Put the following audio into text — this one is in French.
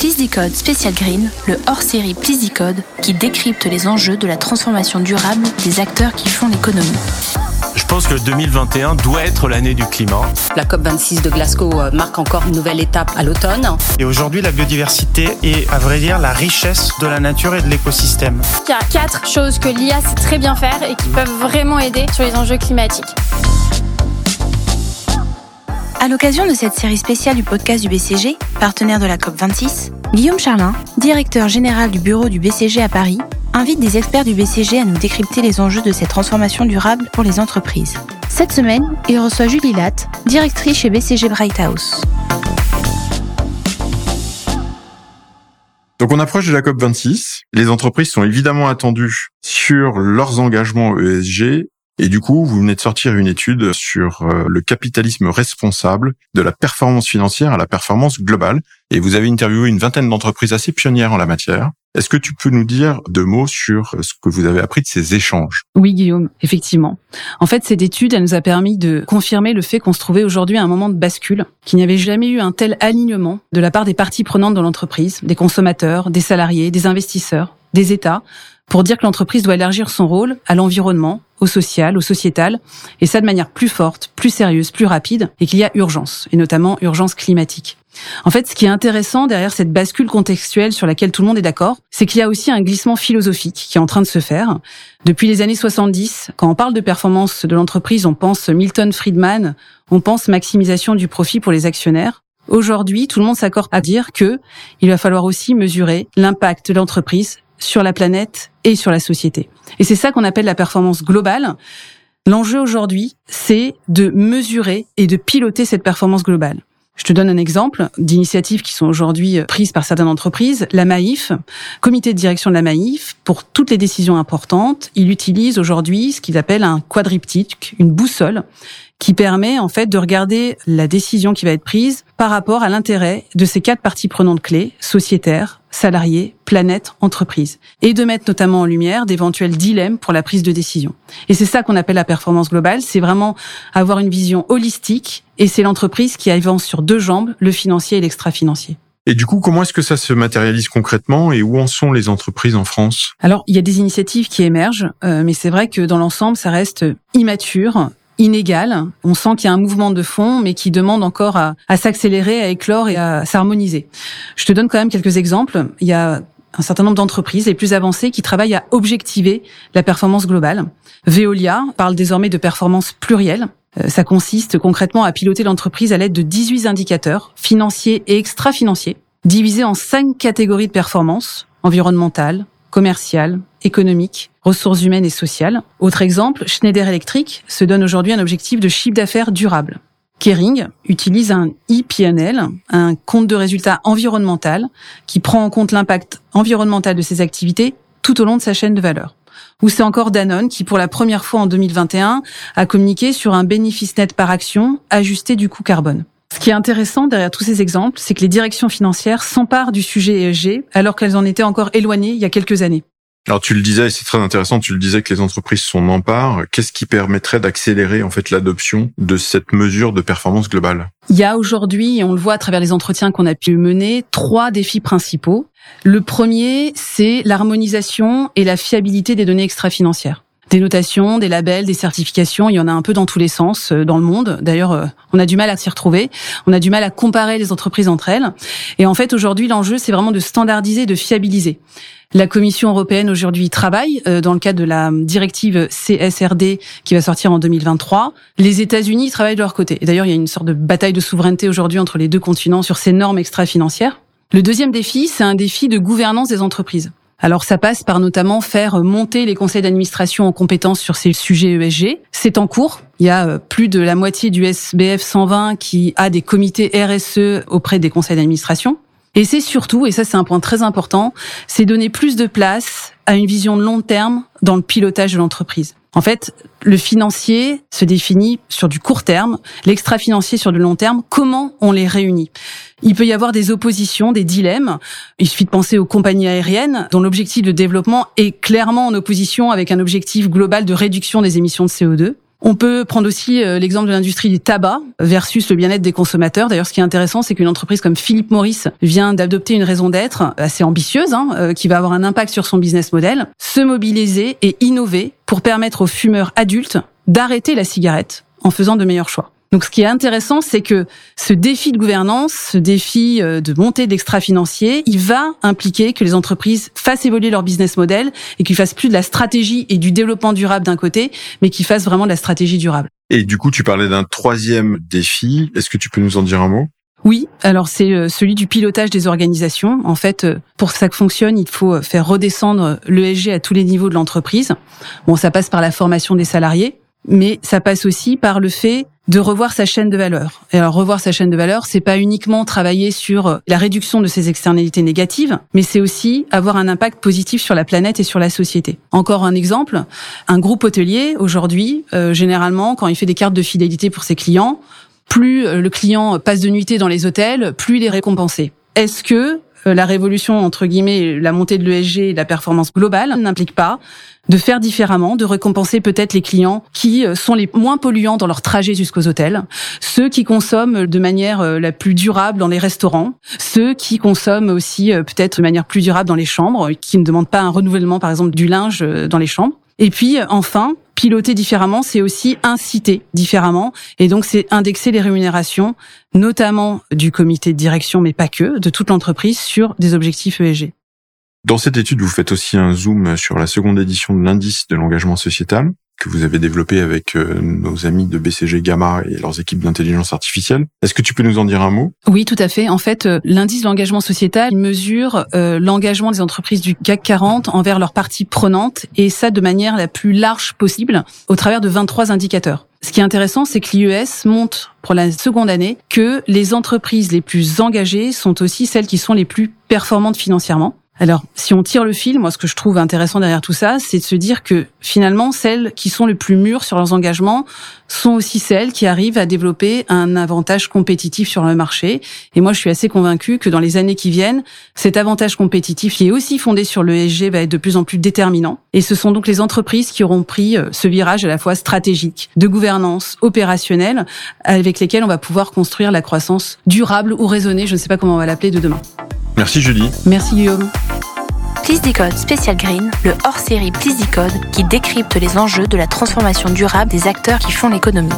Please Decode Special Green, le hors-série Please Decode qui décrypte les enjeux de la transformation durable des acteurs qui font l'économie. Je pense que 2021 doit être l'année du climat. La COP26 de Glasgow euh, marque encore une nouvelle étape à l'automne. Et aujourd'hui, la biodiversité est, à vrai dire, la richesse de la nature et de l'écosystème. Il y a quatre choses que l'IA sait très bien faire et qui peuvent vraiment aider sur les enjeux climatiques. À l'occasion de cette série spéciale du podcast du BCG, partenaire de la COP26, Guillaume Charlin, directeur général du bureau du BCG à Paris, invite des experts du BCG à nous décrypter les enjeux de cette transformation durable pour les entreprises. Cette semaine, il reçoit Julie Latte, directrice chez BCG Brighthouse. Donc on approche de la COP26. Les entreprises sont évidemment attendues sur leurs engagements ESG. Et du coup, vous venez de sortir une étude sur euh, le capitalisme responsable de la performance financière à la performance globale. Et vous avez interviewé une vingtaine d'entreprises assez pionnières en la matière. Est-ce que tu peux nous dire deux mots sur ce que vous avez appris de ces échanges? Oui, Guillaume, effectivement. En fait, cette étude, elle nous a permis de confirmer le fait qu'on se trouvait aujourd'hui à un moment de bascule, qu'il n'y avait jamais eu un tel alignement de la part des parties prenantes dans l'entreprise, des consommateurs, des salariés, des investisseurs, des États, pour dire que l'entreprise doit élargir son rôle à l'environnement, au social, au sociétal, et ça de manière plus forte, plus sérieuse, plus rapide, et qu'il y a urgence, et notamment urgence climatique. En fait, ce qui est intéressant derrière cette bascule contextuelle sur laquelle tout le monde est d'accord, c'est qu'il y a aussi un glissement philosophique qui est en train de se faire. Depuis les années 70, quand on parle de performance de l'entreprise, on pense Milton Friedman, on pense maximisation du profit pour les actionnaires. Aujourd'hui, tout le monde s'accorde à dire que il va falloir aussi mesurer l'impact de l'entreprise sur la planète et sur la société. Et c'est ça qu'on appelle la performance globale. L'enjeu aujourd'hui, c'est de mesurer et de piloter cette performance globale. Je te donne un exemple d'initiatives qui sont aujourd'hui euh, prises par certaines entreprises. La Maïf, comité de direction de la Maïf, pour toutes les décisions importantes, il utilise aujourd'hui ce qu'il appelle un quadriptyque, une boussole, qui permet en fait de regarder la décision qui va être prise par rapport à l'intérêt de ces quatre parties prenantes clés, sociétaires, salariés, planète, entreprise, et de mettre notamment en lumière d'éventuels dilemmes pour la prise de décision. Et c'est ça qu'on appelle la performance globale, c'est vraiment avoir une vision holistique, et c'est l'entreprise qui avance sur deux jambes, le financier et l'extra-financier. Et du coup, comment est-ce que ça se matérialise concrètement et où en sont les entreprises en France? Alors, il y a des initiatives qui émergent, euh, mais c'est vrai que dans l'ensemble, ça reste immature inégal. On sent qu'il y a un mouvement de fond, mais qui demande encore à, à s'accélérer, à éclore et à s'harmoniser. Je te donne quand même quelques exemples. Il y a un certain nombre d'entreprises les plus avancées qui travaillent à objectiver la performance globale. Veolia parle désormais de performance plurielle. Euh, ça consiste concrètement à piloter l'entreprise à l'aide de 18 indicateurs financiers et extra-financiers, divisés en cinq catégories de performance environnementale, commerciale, économique, ressources humaines et sociales. Autre exemple, Schneider Electric se donne aujourd'hui un objectif de chiffre d'affaires durable. Kering utilise un ePNL, un compte de résultats environnemental, qui prend en compte l'impact environnemental de ses activités tout au long de sa chaîne de valeur. Ou c'est encore Danone qui, pour la première fois en 2021, a communiqué sur un bénéfice net par action ajusté du coût carbone. Ce qui est intéressant derrière tous ces exemples, c'est que les directions financières s'emparent du sujet ESG alors qu'elles en étaient encore éloignées il y a quelques années. Alors tu le disais, et c'est très intéressant, tu le disais que les entreprises s'en emparent. Qu'est-ce qui permettrait d'accélérer en fait l'adoption de cette mesure de performance globale? Il y a aujourd'hui, et on le voit à travers les entretiens qu'on a pu mener, trois défis principaux. Le premier, c'est l'harmonisation et la fiabilité des données extra-financières des notations, des labels, des certifications. Il y en a un peu dans tous les sens euh, dans le monde. D'ailleurs, euh, on a du mal à s'y retrouver. On a du mal à comparer les entreprises entre elles. Et en fait, aujourd'hui, l'enjeu, c'est vraiment de standardiser, de fiabiliser. La Commission européenne aujourd'hui travaille euh, dans le cadre de la directive CSRD qui va sortir en 2023. Les États-Unis travaillent de leur côté. Et d'ailleurs, il y a une sorte de bataille de souveraineté aujourd'hui entre les deux continents sur ces normes extra-financières. Le deuxième défi, c'est un défi de gouvernance des entreprises. Alors ça passe par notamment faire monter les conseils d'administration en compétences sur ces sujets ESG. C'est en cours. Il y a euh, plus de la moitié du SBF 120 qui a des comités RSE auprès des conseils d'administration. Et c'est surtout, et ça c'est un point très important, c'est donner plus de place à une vision de long terme dans le pilotage de l'entreprise. En fait, le financier se définit sur du court terme, l'extra-financier sur du long terme. Comment on les réunit? Il peut y avoir des oppositions, des dilemmes. Il suffit de penser aux compagnies aériennes dont l'objectif de développement est clairement en opposition avec un objectif global de réduction des émissions de CO2. On peut prendre aussi euh, l'exemple de l'industrie du tabac versus le bien-être des consommateurs. D'ailleurs, ce qui est intéressant, c'est qu'une entreprise comme Philippe Morris vient d'adopter une raison d'être assez ambitieuse, hein, euh, qui va avoir un impact sur son business model, se mobiliser et innover pour permettre aux fumeurs adultes d'arrêter la cigarette en faisant de meilleurs choix. Donc ce qui est intéressant, c'est que ce défi de gouvernance, ce défi euh, de montée d'extra-financier, il va impliquer que les entreprises fassent évoluer leur business model et qu'ils fassent plus de la stratégie et du développement durable d'un côté, mais qu'ils fassent vraiment de la stratégie durable. Et du coup, tu parlais d'un troisième défi. Est-ce que tu peux nous en dire un mot? Oui, alors c'est euh, celui du pilotage des organisations. En fait, euh, pour que ça fonctionne, il faut faire redescendre l'ESG à tous les niveaux de l'entreprise. Bon, ça passe par la formation des salariés, mais ça passe aussi par le fait de revoir sa chaîne de valeur. Et alors revoir sa chaîne de valeur, c'est pas uniquement travailler sur la réduction de ses externalités négatives, mais c'est aussi avoir un impact positif sur la planète et sur la société. Encore un exemple, un groupe hôtelier aujourd'hui, euh, généralement, quand il fait des cartes de fidélité pour ses clients, plus euh, le client passe de nuitée dans les hôtels, plus il est récompensé. Est-ce que euh, la révolution, entre guillemets, la montée de l'ESG et la performance globale n'implique pas de faire différemment, de récompenser peut-être les clients qui euh, sont les moins polluants dans leur trajet jusqu'aux hôtels, ceux qui consomment de manière euh, la plus durable dans les restaurants, ceux qui consomment aussi peut-être de manière plus durable dans les chambres, qui ne demandent pas un renouvellement par exemple du linge dans les chambres. Et puis enfin, piloter différemment, c'est aussi inciter différemment. Et donc, c'est indexer les rémunérations, notamment du comité de direction, mais pas que, de toute l'entreprise sur des objectifs ESG. Dans cette étude, vous faites aussi un zoom sur la seconde édition de l'indice de l'engagement sociétal que vous avez développé avec euh, nos amis de BCG Gamma et leurs équipes d'intelligence artificielle. Est-ce que tu peux nous en dire un mot? Oui, tout à fait. En fait, euh, l'indice de l'engagement sociétal mesure euh, l'engagement des entreprises du CAC 40 envers leurs parties prenantes et ça de manière la plus large possible au travers de 23 indicateurs. Ce qui est intéressant, c'est que l'IES montre pour la seconde année que les entreprises les plus engagées sont aussi celles qui sont les plus performantes financièrement. Alors, si on tire le fil, moi, ce que je trouve intéressant derrière tout ça, c'est de se dire que finalement, celles qui sont les plus mûres sur leurs engagements sont aussi celles qui arrivent à développer un avantage compétitif sur le marché. Et moi, je suis assez convaincue que dans les années qui viennent, cet avantage compétitif qui est aussi fondé sur l'ESG va être de plus en plus déterminant. Et ce sont donc les entreprises qui auront pris euh, ce virage à la fois stratégique, de gouvernance, opérationnelle, avec lesquelles on va pouvoir construire la croissance durable ou raisonnée, je ne sais pas comment on va l'appeler, de demain. Merci Julie. Merci Guillaume. Please Decode Special Green, le hors-série Please Decode qui décrypte les enjeux de la transformation durable des acteurs qui font l'économie.